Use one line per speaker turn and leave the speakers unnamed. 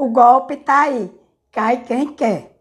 O golpe tá aí. Cai quem quer.